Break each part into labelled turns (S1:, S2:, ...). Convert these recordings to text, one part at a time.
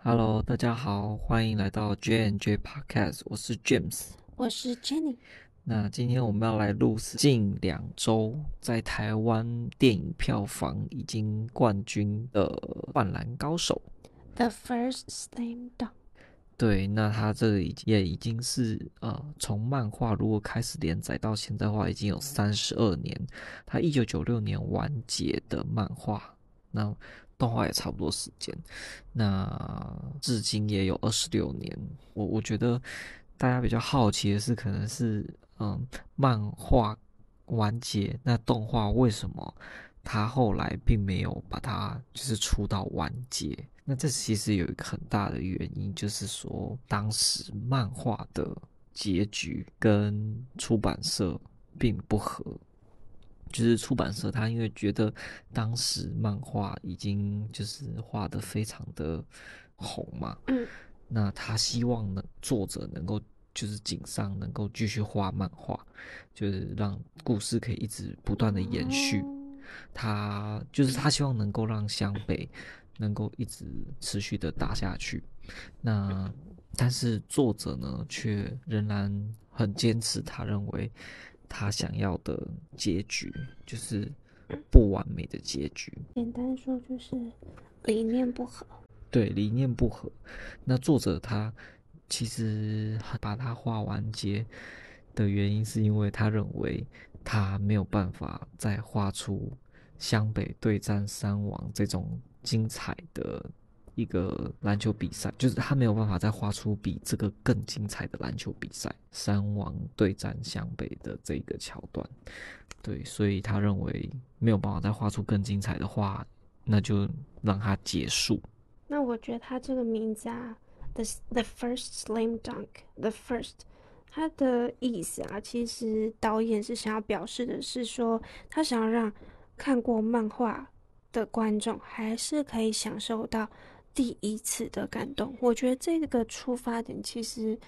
S1: Hello，大家好，欢迎来到 J&J Podcast，我是 James，
S2: 我是 Jenny。
S1: 那今天我们要来录是近两周在台湾电影票房已经冠军的《灌篮高手》
S2: The First Slam Dunk。
S1: 对，那他这个已经也已经是呃，从漫画如果开始连载到现在的话，已经有三十二年。他一九九六年完结的漫画，那。动画也差不多时间，那至今也有二十六年。我我觉得大家比较好奇的是，可能是嗯，漫画完结，那动画为什么他后来并没有把它就是出到完结？那这其实有一个很大的原因，就是说当时漫画的结局跟出版社并不合。就是出版社，他因为觉得当时漫画已经就是画得非常的红嘛，嗯，那他希望呢作者能够就是井上能够继续画漫画，就是让故事可以一直不断的延续。他就是他希望能够让湘北能够一直持续的打下去。那但是作者呢，却仍然很坚持，他认为。他想要的结局就是不完美的结局。
S2: 简单说就是理念不合。
S1: 对，理念不合。那作者他其实把他画完结的原因，是因为他认为他没有办法再画出湘北对战三王这种精彩的。一个篮球比赛，就是他没有办法再画出比这个更精彩的篮球比赛——三王对战湘北的这个桥段。对，所以他认为没有办法再画出更精彩的话，那就让他结束。
S2: 那我觉得他这个名字啊，the the first slam dunk，the first，他的意思啊，其实导演是想要表示的是说，他想要让看过漫画的观众还是可以享受到。第一次的感动，我觉得这个出发点其实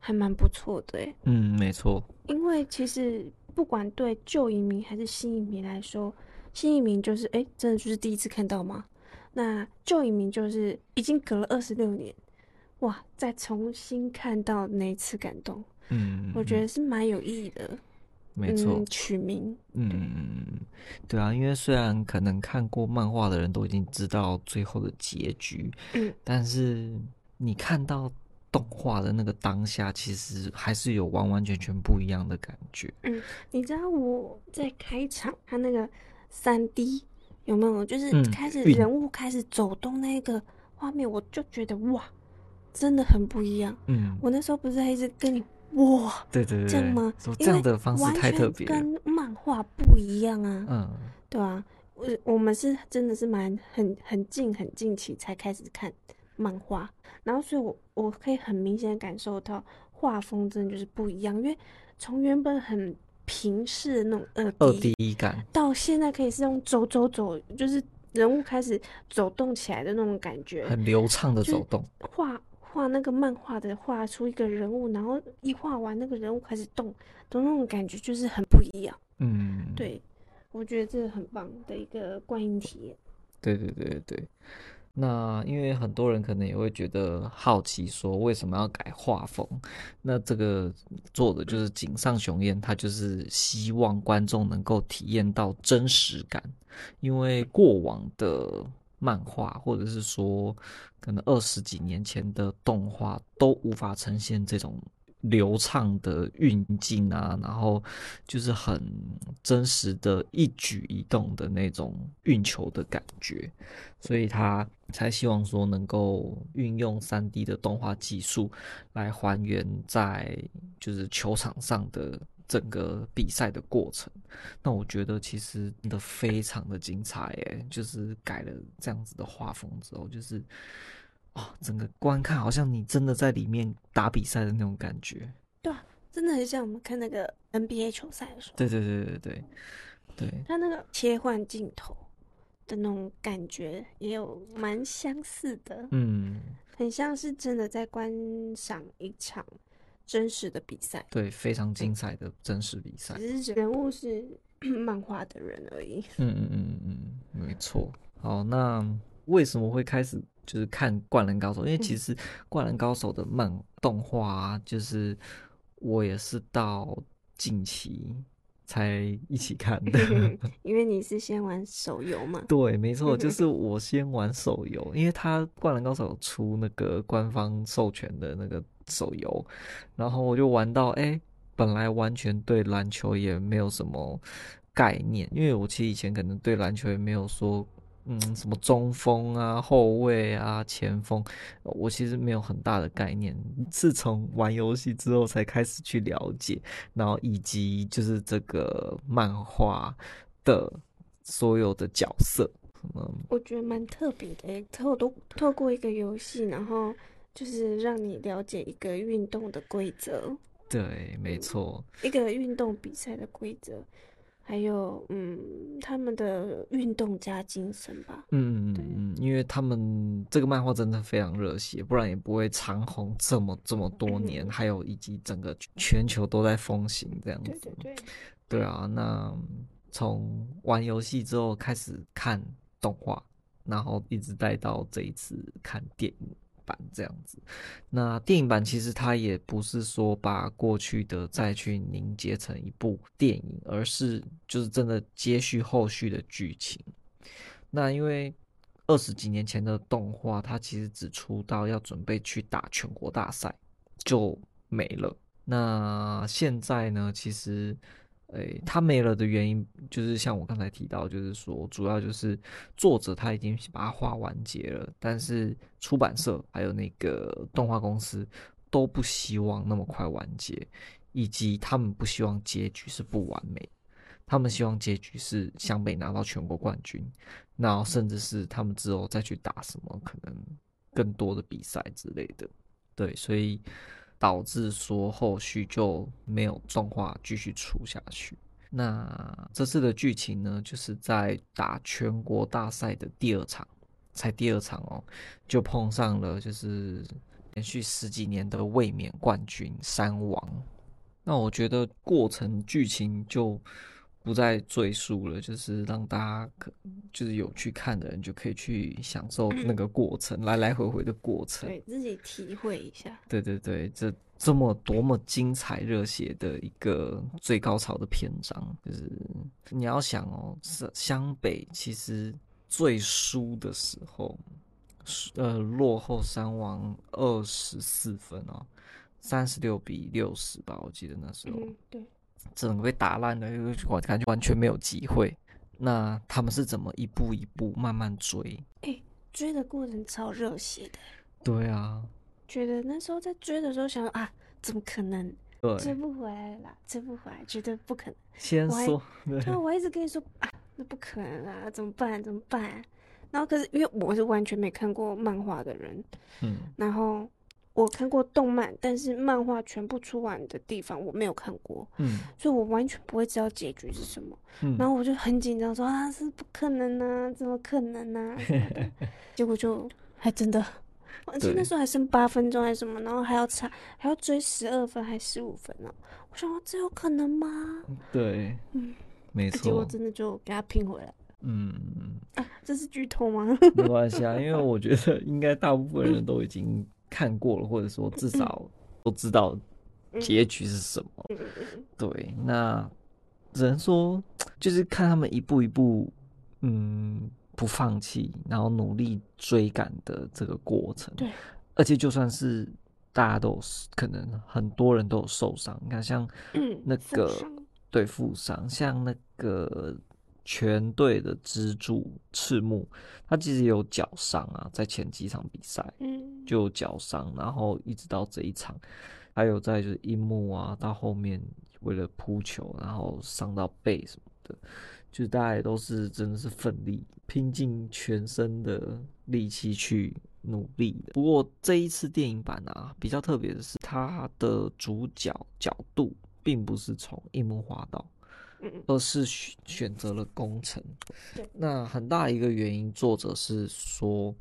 S2: 还蛮不错的诶。
S1: 嗯，没错。
S2: 因为其实不管对旧移民还是新移民来说，新移民就是哎，真的就是第一次看到吗？那旧移民就是已经隔了二十六年，哇，再重新看到那一次感动，嗯，我觉得是蛮有意义的。
S1: 没错，
S2: 嗯，取名，
S1: 嗯，对啊，因为虽然可能看过漫画的人都已经知道最后的结局，嗯，但是你看到动画的那个当下，其实还是有完完全全不一样的感觉。
S2: 嗯，你知道我在开场他那个三 D 有没有？就是开始人物开始走动那个画面，我就觉得哇，真的很不一样。嗯，我那时候不是还一直跟你。哇，
S1: 对对对，
S2: 这样吗？
S1: 这样的方式太特别，
S2: 跟漫画不一样啊。嗯，对啊，我我们是真的是蛮很很近很近期才开始看漫画，然后所以我我可以很明显感受到画风真的就是不一样，因为从原本很平视的那种二 D,
S1: 二 D 感，
S2: 到现在可以是用走走走，就是人物开始走动起来的那种感觉，
S1: 很流畅的走动
S2: 画。画那个漫画的画出一个人物，然后一画完那个人物开始动，的那种感觉就是很不一样。嗯，对，我觉得这是很棒的一个观影体验。
S1: 对对对对，那因为很多人可能也会觉得好奇，说为什么要改画风？那这个做的就是井上雄彦，他就是希望观众能够体验到真实感，因为过往的。漫画，或者是说，可能二十几年前的动画都无法呈现这种流畅的运镜啊，然后就是很真实的一举一动的那种运球的感觉，所以他才希望说能够运用三 D 的动画技术来还原在就是球场上的。整个比赛的过程，那我觉得其实真的非常的精彩诶，就是改了这样子的画风之后，就是啊，整个观看好像你真的在里面打比赛的那种感觉。
S2: 对啊，真的很像我们看那个 NBA 球赛的时候。
S1: 对对对对对对，
S2: 他那个切换镜头的那种感觉也有蛮相似的，嗯，很像是真的在观赏一场。真实的比赛，
S1: 对，非常精彩的真实比赛。
S2: 只是人物是 漫画的人而已。
S1: 嗯嗯嗯嗯，没错。好，那为什么会开始就是看《灌篮高手》？因为其实《灌篮高手》的漫动画啊，就是我也是到近期才一起看的。
S2: 因为你是先玩手游嘛？
S1: 对，没错，就是我先玩手游，因为他《灌篮高手》出那个官方授权的那个手游，然后我就玩到，哎、本来完全对篮球也没有什么概念，因为我其实以前可能对篮球也没有说。嗯，什么中锋啊、后卫啊、前锋，我其实没有很大的概念，自从玩游戏之后才开始去了解，然后以及就是这个漫画的所有的角色，嗯，
S2: 我觉得蛮特别的，透都透过一个游戏，然后就是让你了解一个运动的规则，
S1: 对，没错，
S2: 一个运动比赛的规则。还有，嗯，他们的运动家精神吧。
S1: 嗯嗯嗯，因为他们这个漫画真的非常热血，不然也不会长红这么这么多年。嗯、还有以及整个全球都在风行这样子。对对对。对啊，那从玩游戏之后开始看动画，然后一直带到这一次看电影。版这样子，那电影版其实它也不是说把过去的再去凝结成一部电影，而是就是真的接续后续的剧情。那因为二十几年前的动画，它其实只出到要准备去打全国大赛就没了。那现在呢，其实。哎、欸，他没了的原因就是像我刚才提到，就是说主要就是作者他已经把它画完结了，但是出版社还有那个动画公司都不希望那么快完结，以及他们不希望结局是不完美，他们希望结局是湘北拿到全国冠军，然后甚至是他们之后再去打什么可能更多的比赛之类的，对，所以。导致说后续就没有动画继续出下去。那这次的剧情呢，就是在打全国大赛的第二场，才第二场哦，就碰上了就是连续十几年的卫冕冠军山王。那我觉得过程剧情就。不再赘述了，就是让大家可就是有去看的人就可以去享受那个过程，来来回回的过程，
S2: 对自己体会一下。
S1: 对对对，这这么多么精彩热血的一个最高潮的篇章，就是你要想哦，是湘北其实最输的时候，呃，落后山王二十四分哦，三十六比六十吧，我记得那时候。
S2: 嗯，对。
S1: 整个被打烂了，我感觉完全没有机会。那他们是怎么一步一步慢慢追？
S2: 哎、欸，追的过程超热血的。
S1: 对啊，
S2: 觉得那时候在追的时候想啊，怎么可能？对，追不回来啦，追不回来，绝对不可能。
S1: 先说，对，
S2: 对，我一直跟你说啊，那不可能啊，怎么办？怎么办？然后可是因为我是完全没看过漫画的人，嗯，然后。我看过动漫，但是漫画全部出完的地方我没有看过，嗯，所以我完全不会知道结局是什么。嗯，然后我就很紧张，说啊，是不可能啊，怎么可能啊？结果就 还真的，而且那时候还剩八分钟还是什么，然后还要差，还要追十二分还是十五分呢？我想说这有可能吗？
S1: 对，嗯，没错。
S2: 结果真的就给他拼回来。
S1: 嗯，
S2: 啊，这是剧透吗？
S1: 没关系啊，因为我觉得应该大部分人都已经。看过了，或者说至少都知道结局是什么。对，那只能说就是看他们一步一步，嗯，不放弃，然后努力追赶的这个过程。对，而且就算是大家都有可能很多人都有受伤，你看像那个对负伤，像那个。全队的支柱赤木，他其实有脚伤啊，在前几场比赛，嗯，就有脚伤，然后一直到这一场，还有在就是樱木啊，到后面为了扑球，然后伤到背什么的，就是大家也都是真的是奋力拼尽全身的力气去努力的。不过这一次电影版啊，比较特别的是，它的主角角度并不是从樱木花道。而是选选择了工程，那很大一个原因，作者是说，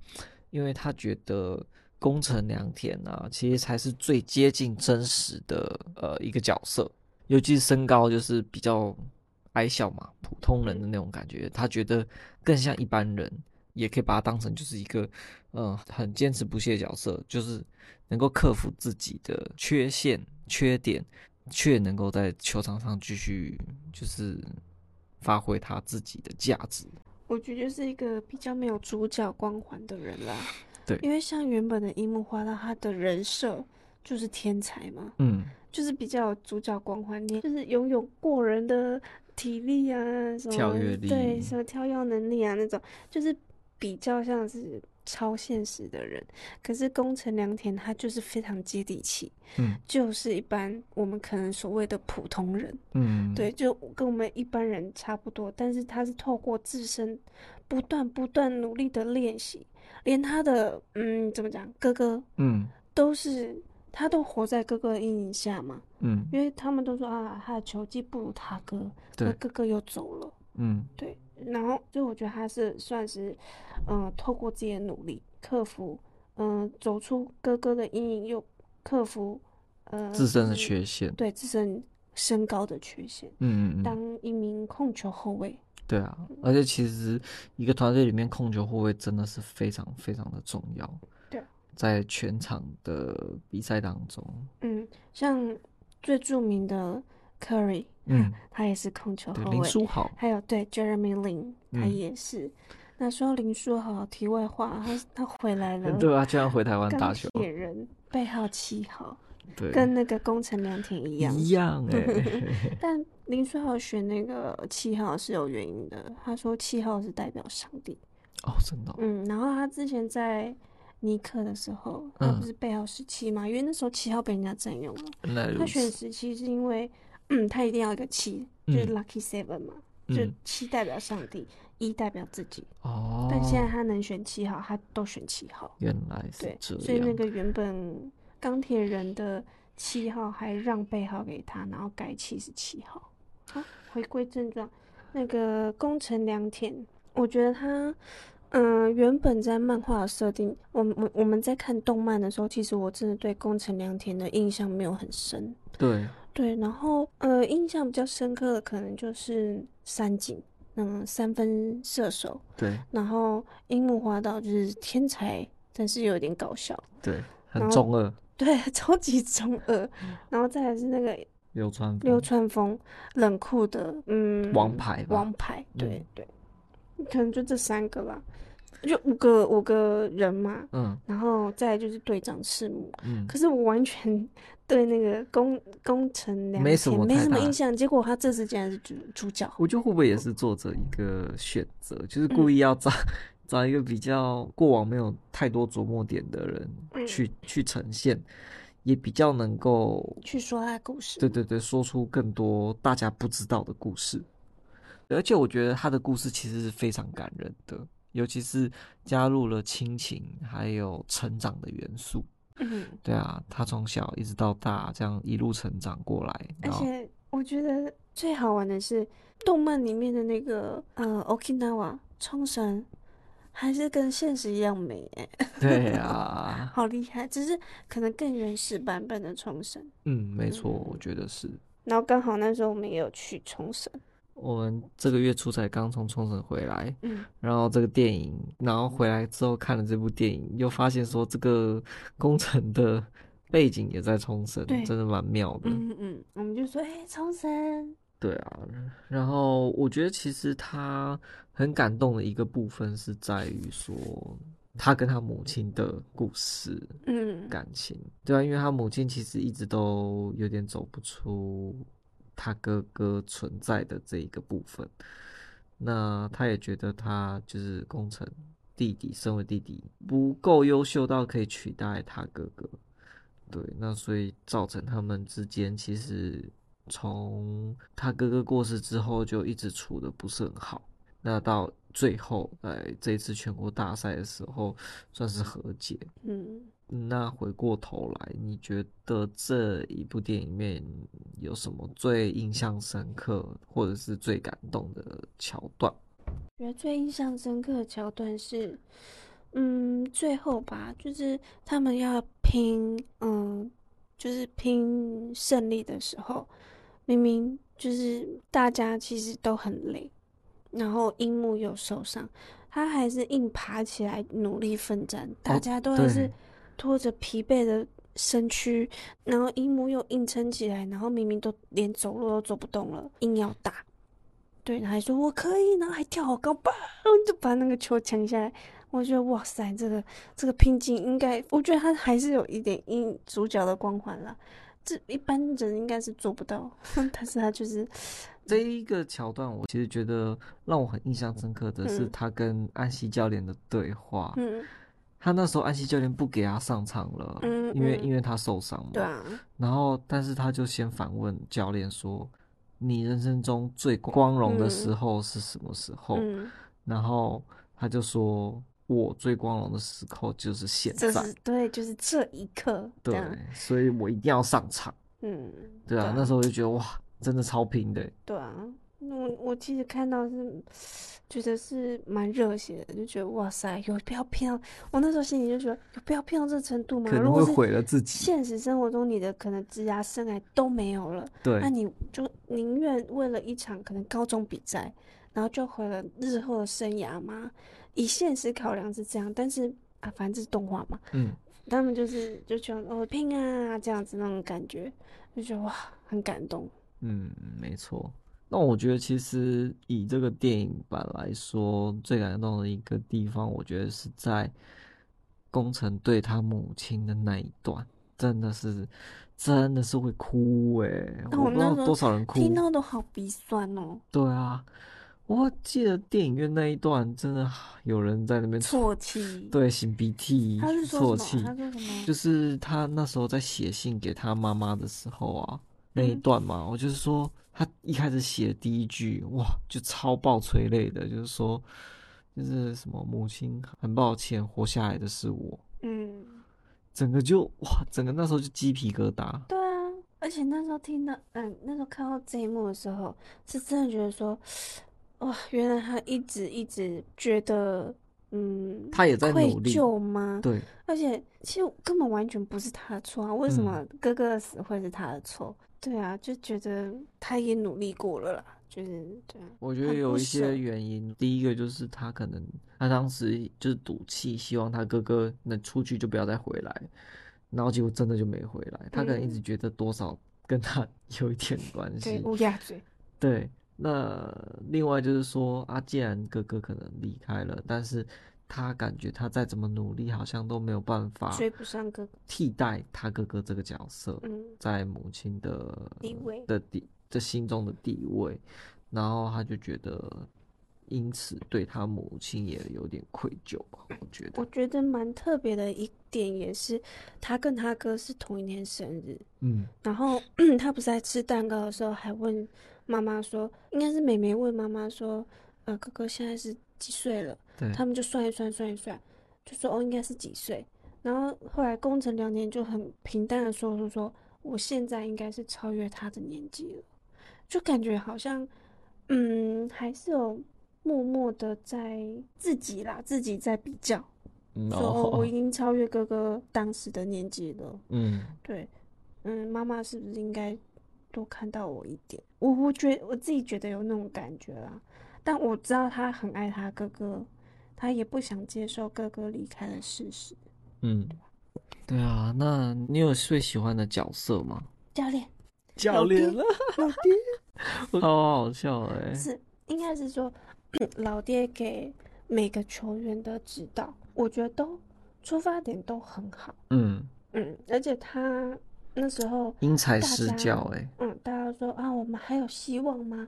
S1: 因为他觉得工程良田啊，其实才是最接近真实的呃一个角色，尤其是身高就是比较矮小嘛，普通人的那种感觉，他觉得更像一般人，也可以把它当成就是一个嗯很坚持不懈的角色，就是能够克服自己的缺陷缺点，却能够在球场上继续就是发挥他自己的价值。
S2: 我觉得就是一个比较没有主角光环的人啦。
S1: 对，
S2: 因为像原本的樱木花道，他的人设就是天才嘛，
S1: 嗯，
S2: 就是比较有主角光环，就是拥有过人的体力啊，什么
S1: 跳跃力，
S2: 对，什么跳跃能力啊那种，就是比较像是超现实的人。可是宫城良田他就是非常接地气，
S1: 嗯，
S2: 就是一般我们可能所谓的普通人，
S1: 嗯，
S2: 对，就跟我们一般人差不多，但是他是透过自身不断不断努力的练习。连他的嗯，怎么讲，哥哥，
S1: 嗯，
S2: 都是他都活在哥哥的阴影下嘛，
S1: 嗯，
S2: 因为他们都说啊，他的球技不如他哥，对，哥哥又走了，
S1: 嗯，
S2: 对，然后就我觉得他是算是，嗯，透过自己的努力克服，嗯，走出哥哥的阴影，又克服，呃，
S1: 自身的缺陷，
S2: 对，自身身高的缺陷，
S1: 嗯嗯，
S2: 当一名控球后卫。
S1: 对啊，而且其实一个团队里面控球后卫真的是非常非常的重要。
S2: 对，
S1: 在全场的比赛当中，
S2: 嗯，像最著名的 Curry，
S1: 嗯，
S2: 他也是控球后卫。
S1: 林书豪，
S2: 还有对 Jeremy Lin，他也是。嗯、那说到林书豪，题外话，他他回来了。
S1: 对啊，居然回台湾打球。
S2: 钢铁人背号七号。
S1: 对，
S2: 跟那个工程良田一样，
S1: 一样哎、欸。
S2: 但林书豪选那个七号是有原因的，他说七号是代表上帝。
S1: 哦，真的、哦。
S2: 嗯，然后他之前在尼克的时候，他不是背号十七嘛？因为那时候七号被人家占用了。他选十七是因为，嗯，他一定要一个七，就是 Lucky Seven 嘛，嗯、就七代表上帝，一代表自己。
S1: 哦。
S2: 但现在他能选七号，他都选七号。
S1: 原来是这样。
S2: 所以那个原本。钢铁人的七号还让背号给他，然后改七十七号。好，回归正传，那个宫城良田，我觉得他，嗯、呃，原本在漫画的设定，我我我们在看动漫的时候，其实我真的对宫城良田的印象没有很深。
S1: 对
S2: 对，然后呃，印象比较深刻的可能就是三井，嗯，三分射手。
S1: 对，
S2: 然后樱木花道就是天才，但是有点搞笑。
S1: 对，很中二。
S2: 对，超级中二，然后再来是那个
S1: 流川
S2: 流川枫，冷酷的，嗯，
S1: 王牌，
S2: 王牌，对、嗯、对，可能就这三个吧，就五个五个人嘛，
S1: 嗯，
S2: 然后再就是队长赤木，
S1: 嗯，
S2: 可是我完全对那个宫宫城良没什么没什么印象，结果他这次竟然是主主角，
S1: 我觉得会不会也是作者一个选择，就是故意要找。嗯 找一个比较过往没有太多琢磨点的人去、嗯、去呈现，也比较能够
S2: 去说他的故事。
S1: 对对对，说出更多大家不知道的故事。而且我觉得他的故事其实是非常感人的，尤其是加入了亲情还有成长的元素。
S2: 嗯，
S1: 对啊，他从小一直到大这样一路成长过来。
S2: 而且我觉得最好玩的是动漫里面的那个呃，Okinawa 冲绳。还是跟现实一样美哎，
S1: 对啊，
S2: 好厉害，只是可能更原始版本的冲绳。
S1: 嗯，没错，我觉得是。
S2: 然后刚好那时候我们也有去冲绳，
S1: 我们这个月初才刚从冲绳回来，
S2: 嗯，
S1: 然后这个电影，然后回来之后看了这部电影，又发现说这个工程的背景也在冲绳，真的蛮妙的。
S2: 嗯嗯，我们就说哎，冲绳。
S1: 对啊，然后我觉得其实他很感动的一个部分是在于说他跟他母亲的故事，
S2: 嗯，
S1: 感情，对啊，因为他母亲其实一直都有点走不出他哥哥存在的这一个部分，那他也觉得他就是工程弟弟，身为弟弟不够优秀到可以取代他哥哥，对，那所以造成他们之间其实。从他哥哥过世之后，就一直处得不是很好。那到最后，在这一次全国大赛的时候，算是和解。
S2: 嗯，
S1: 那回过头来，你觉得这一部电影里面有什么最印象深刻，或者是最感动的桥段？
S2: 我觉得最印象深刻的桥段是，嗯，最后吧，就是他们要拼，嗯，就是拼胜利的时候。明明就是大家其实都很累，然后樱木又受伤，他还是硬爬起来努力奋战，大家都还是拖着疲惫的身躯，然后樱木又硬撑起来，然后明明都连走路都走不动了，硬要打。对，还说我可以，然后还跳好高，吧，就把那个球抢下来。我觉得哇塞，这个这个拼劲应该，我觉得他还是有一点因主角的光环了。这一般人应该是做不到，但是他就是
S1: 这一个桥段，我其实觉得让我很印象深刻的是他跟安西教练的对话。嗯，他那时候安西教练不给他上场了，嗯，因为因为他受伤嘛。对啊。然后，但是他就先反问教练说。你人生中最光荣的时候是什么时候？嗯，然后他就说：“我最光荣的时候就是现在。
S2: 就是”对，就是这一刻。
S1: 对，所以我一定要上场。嗯，对啊，对啊，那时候我就觉得哇，真的超拼的。
S2: 对啊。我我其实看到是觉得是蛮热血的，就觉得哇塞，有必要骗到我那时候心里就觉得有必要骗到这程度吗？
S1: 可能会毁了自己。
S2: 现实生活中你的可能职涯生涯都没有了，
S1: 对，
S2: 那你就宁愿为了一场可能高中比赛，然后就毁了日后的生涯吗？以现实考量是这样，但是啊，反正这是动画嘛，嗯，他们就是就觉得哦拼啊这样子那种感觉，就觉得哇很感动。
S1: 嗯，没错。那我觉得，其实以这个电影版来说，最感动的一个地方，我觉得是在工程对他母亲的那一段，真的是，真的是会哭哎、欸！我不知道多少人哭，
S2: 听到都好鼻酸哦。
S1: 对啊，我记得电影院那一段，真的有人在那边
S2: 啜泣，
S1: 对，擤鼻涕，
S2: 他是说什么？他说什么？
S1: 就是他那时候在写信给他妈妈的时候啊，那一段嘛，嗯、我就是说。他一开始写的第一句，哇，就超爆催泪的，就是说，就是什么母亲很抱歉，活下来的是我，嗯，整个就哇，整个那时候就鸡皮疙瘩。
S2: 对啊，而且那时候听到，嗯，那时候看到这一幕的时候，是真的觉得说，哇，原来他一直一直觉得，嗯，
S1: 他也在努力，
S2: 愧疚吗？
S1: 对，
S2: 而且其实根本完全不是他的错啊，为什么哥哥的死会是他的错？嗯对啊，就觉得他也努力过了啦，就是对啊。
S1: 我觉得有一些原因，第一个就是他可能他当时就是赌气，希望他哥哥能出去就不要再回来，然后结果真的就没回来。他可能一直觉得多少跟他 有一点关系。
S2: 对，乌鸦嘴。
S1: 对，那另外就是说啊，既然哥哥可能离开了，但是。他感觉他再怎么努力，好像都没有办法
S2: 追不上哥哥，
S1: 替代他哥哥这个角色，在母亲的地位的地的心中的地位，然后他就觉得，因此对他母亲也有点愧疚吧。我觉得，
S2: 我觉得蛮特别的一点也是，他跟他哥是同一天生日，嗯，然后 他不是在吃蛋糕的时候还问妈妈说，应该是妹妹问妈妈说，呃，哥哥现在是几岁了？对他们就算一算，算一算，就说哦，应该是几岁。然后后来工程两年就很平淡的说说说，我现在应该是超越他的年纪了，就感觉好像，嗯，还是有默默的在自己啦，自己在比较，No. 说哦，我 已经超越哥哥当时的年纪了。嗯，对，嗯，妈妈是不是应该多看到我一点？我我觉得我自己觉得有那种感觉啦，但我知道他很爱他哥哥。他也不想接受哥哥离开的事实。
S1: 嗯，对啊，那你有最喜欢的角色吗？
S2: 教练，
S1: 教练了，
S2: 老爹，
S1: 好好笑哎！
S2: 是，应该是说老爹给每个球员的指导，我觉得都出发点都很好。嗯嗯，而且他那时候
S1: 因材施教哎。
S2: 嗯，大家说啊，我们还有希望吗？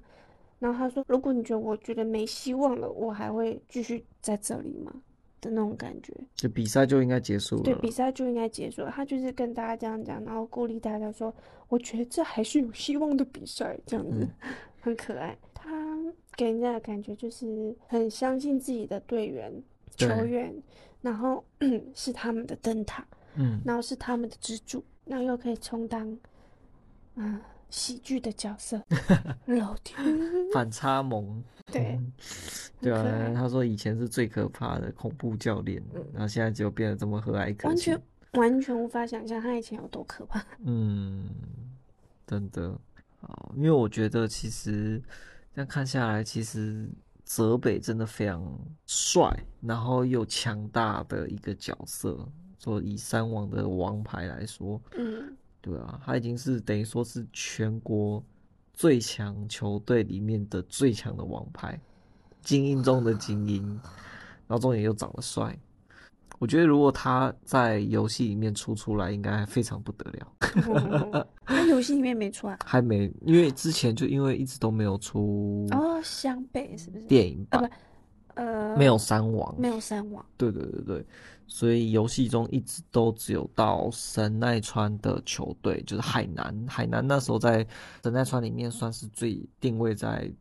S2: 然后他说：“如果你觉得我觉得没希望了，我还会继续在这里吗？”的那种感觉，
S1: 就比赛就应该结束了。
S2: 对，比赛就应该结束了。他就是跟大家这样讲，然后鼓励大家说：“我觉得这还是有希望的比赛，这样子、嗯、很可爱。”他给人家的感觉就是很相信自己的队员、球员，然后 是他们的灯塔，嗯，然后是他们的支柱，然后又可以充当，嗯。喜剧的角色，老天，
S1: 反差萌，
S2: 对，
S1: 嗯、对啊，他说以前是最可怕的恐怖教练，嗯、然后现在就变得这么和蔼可亲，
S2: 完全完全无法想象他以前有多可怕。
S1: 嗯，真的，好因为我觉得其实这样看下来，其实泽北真的非常帅，然后又强大的一个角色。说以三王的王牌来说，
S2: 嗯，
S1: 对啊，他已经是等于说是全国最强球队里面的最强的王牌，精英中的精英，然后重点又长得帅。我觉得如果他在游戏里面出出来，应该非常不得了。
S2: 他游戏里面没出来，
S1: 还没，因为之前就因为一直都没有出
S2: 哦，湘北是不是
S1: 电影版？
S2: 啊、不，呃，
S1: 没有三王，
S2: 没有三王。
S1: 对对对对，所以游戏中一直都只有到神奈川的球队，就是海南。海南那时候在神奈川里面算是最定位在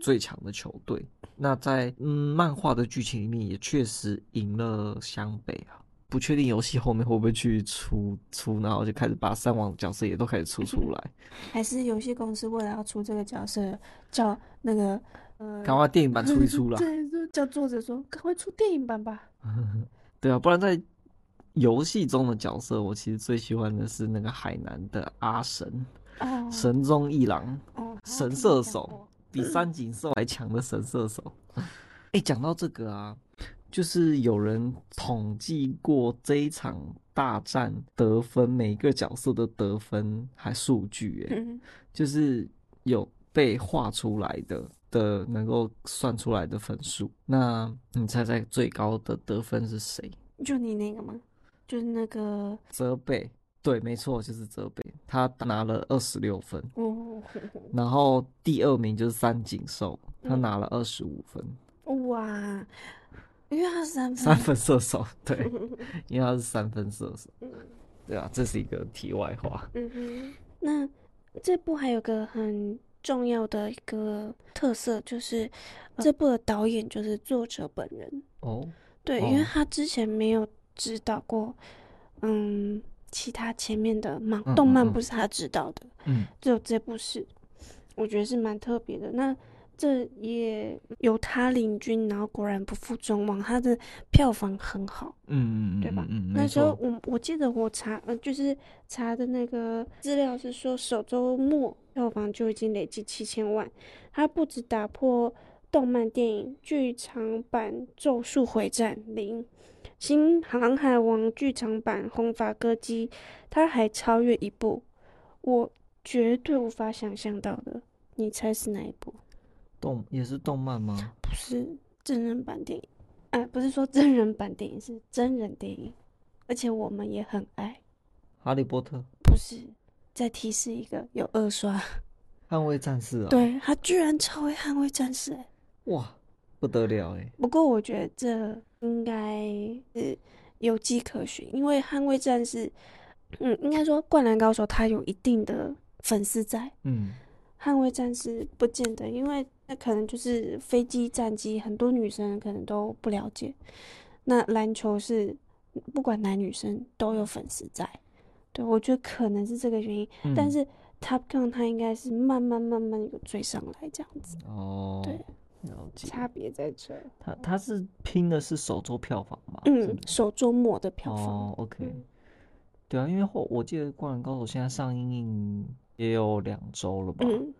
S1: 最强的球队。那在嗯漫画的剧情里面也确实赢了湘北啊，不确定游戏后面会不会去出出，然后就开始把三王角色也都开始出出 来，
S2: 还是游戏公司为了要出这个角色，叫那个呃，
S1: 赶快电影版出一出了，
S2: 对，就叫作者说赶快出电影版吧。
S1: 对啊，不然在游戏中的角色，我其实最喜欢的是那个海南的阿神，哦、神中一郎，哦、神射手。比三井寿还强的神射手，哎、欸，讲到这个啊，就是有人统计过这一场大战得分，每个角色的得分还数据，哎，就是有被画出来的的能够算出来的分数。那你猜猜最高的得分是谁？
S2: 就你那个吗？就是那个
S1: 泽北。对，没错，就是泽北，他拿了二十六分。然后第二名就是三井寿，他拿了二十五分。
S2: 哇，因为他是三分
S1: 三分射手，对，因为他是三分射手。对啊，这是一个题外话。
S2: 嗯哼，那这部还有个很重要的一个特色，就是这部的导演就是作者本人。哦，对，因为他之前没有指导过，嗯。其他前面的漫动漫不是他指导的，嗯，只有这部是，我觉得是蛮特别的。那这也由他领军，然后果然不负众望，他的票房很好，嗯嗯对吧？嗯，那时候我我记得我查，呃，就是查的那个资料是说，首周末票房就已经累计七千万，他不止打破动漫电影剧场版《咒术回战》零。新航海王剧场版《红发歌姬》，他还超越一部我绝对无法想象到的，你猜是哪一部？
S1: 动也是动漫吗？
S2: 不是真人版电影，哎、啊，不是说真人版电影，是真人电影，而且我们也很爱。
S1: 哈利波特？
S2: 不是，再提示一个，有二刷。
S1: 捍卫战士啊、哦？
S2: 对，他居然超越捍卫战士，哎，
S1: 哇！不得了哎！
S2: 不过我觉得这应该是有迹可循，因为《捍卫战士》，嗯，应该说《灌篮高手》他有一定的粉丝在，嗯，《捍卫战士》不见得，因为那可能就是飞机战机，很多女生可能都不了解。那篮球是不管男女生都有粉丝在，对，我觉得可能是这个原因。嗯、但是 Top Gun 他应该是慢慢慢慢有追上来这样子，哦，对。
S1: 了解，
S2: 差别在这。
S1: 他他是拼的是首周票房嘛？
S2: 嗯，首周末的票房。
S1: 哦，OK。嗯、对啊，因为后我记得《灌篮高手》现在上映也有两周了吧？嗯、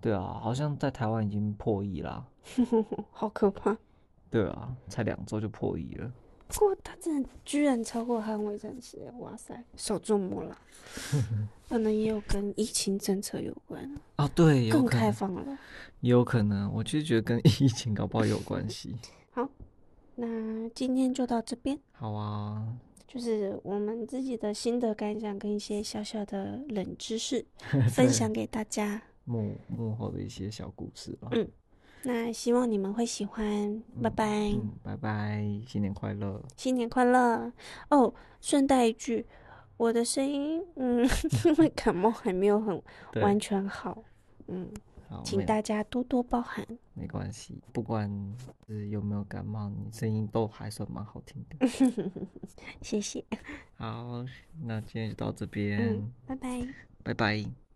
S1: 对啊，好像在台湾已经破亿啦。
S2: 好可怕。
S1: 对啊，才两周就破亿了。
S2: 不过他真的居然超过《捍卫战士》！哇塞，首周末了。可能也有跟疫情政策有关
S1: 啊，对，
S2: 更开放了，
S1: 也有可能。我就觉得跟 疫情搞不好有关系。
S2: 好，那今天就到这边。
S1: 好啊，
S2: 就是我们自己的心得感想跟一些小小的冷知识 分享给大家，
S1: 幕幕后的一些小故事吧。
S2: 嗯，那希望你们会喜欢，拜拜，
S1: 嗯，拜拜，新年快乐，
S2: 新年快乐哦！顺带一句。我的声音，嗯，因为感冒还没有很完全好，嗯，好请大家多多包涵。
S1: 没关系，不管是有没有感冒，你声音都还算蛮好听的。
S2: 谢谢。
S1: 好，那今天就到这边，
S2: 嗯，拜拜，
S1: 拜拜。